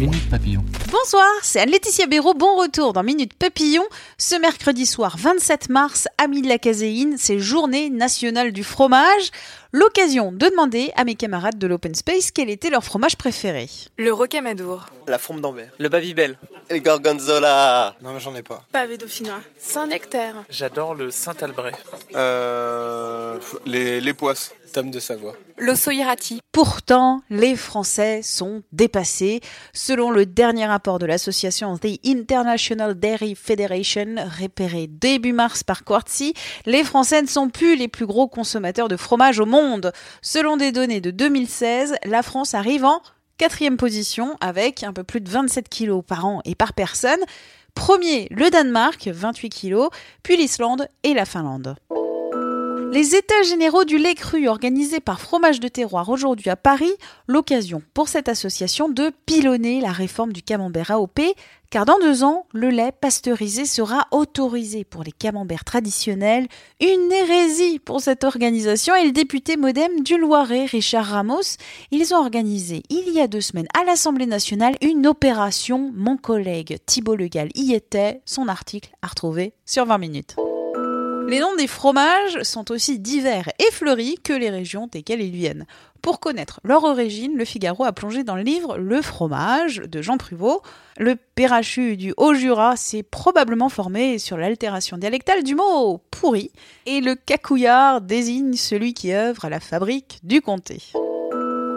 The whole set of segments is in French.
Minute Papillon. Bonsoir, c'est Anne-Laetitia Béraud. Bon retour dans Minute Papillon. Ce mercredi soir 27 mars, amis de la caséine, c'est journée nationale du fromage. L'occasion de demander à mes camarades de l'Open Space quel était leur fromage préféré. Le rocamadour. La forme d'Anvers. Le Babybel. Le gorgonzola. Non, mais j'en ai pas. Pavé dauphinois. Saint-Nectaire. J'adore le Saint-Albret. Euh, les, les poisses. Tome de Savoie. L'ossoirati. Pourtant, les Français sont dépassés. Selon le dernier rapport de l'association The International Dairy Federation, repéré début mars par Quartzy, les Français ne sont plus les plus gros consommateurs de fromage au monde. Selon des données de 2016, la France arrive en quatrième position avec un peu plus de 27 kilos par an et par personne. Premier, le Danemark, 28 kilos, puis l'Islande et la Finlande. Les États généraux du lait cru organisés par Fromage de Terroir aujourd'hui à Paris, l'occasion pour cette association de pilonner la réforme du camembert AOP, car dans deux ans, le lait pasteurisé sera autorisé pour les camemberts traditionnels, une hérésie pour cette organisation et le député modem du Loiret, Richard Ramos. Ils ont organisé il y a deux semaines à l'Assemblée nationale une opération. Mon collègue Thibault Legal y était, son article à retrouver sur 20 minutes. Les noms des fromages sont aussi divers et fleuris que les régions desquelles ils viennent. Pour connaître leur origine, le Figaro a plongé dans le livre Le fromage de Jean Pruvot. Le Perrachu du Haut-Jura s'est probablement formé sur l'altération dialectale du mot pourri, et le cacouillard désigne celui qui œuvre à la fabrique du comté.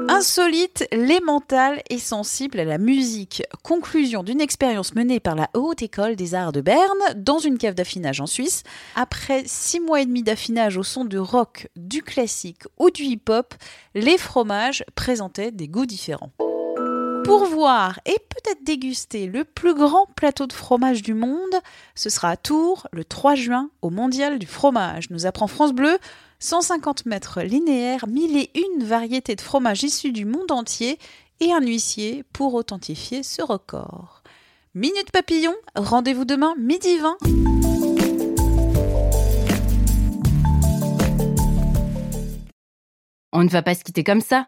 Insolite, l'émental est sensible à la musique. Conclusion d'une expérience menée par la Haute École des Arts de Berne dans une cave d'affinage en Suisse. Après six mois et demi d'affinage au son du rock, du classique ou du hip-hop, les fromages présentaient des goûts différents. Pour voir et peut-être déguster le plus grand plateau de fromage du monde, ce sera à Tours le 3 juin au Mondial du fromage. Nous apprend France Bleu 150 mètres linéaires, mille et une variétés de fromages issus du monde entier et un huissier pour authentifier ce record. Minute Papillon, rendez-vous demain midi 20. On ne va pas se quitter comme ça.